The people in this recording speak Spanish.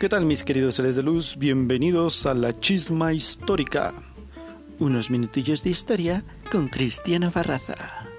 ¿Qué tal mis queridos seres de luz? Bienvenidos a la Chisma Histórica. Unos minutillos de historia con Cristiana Barraza.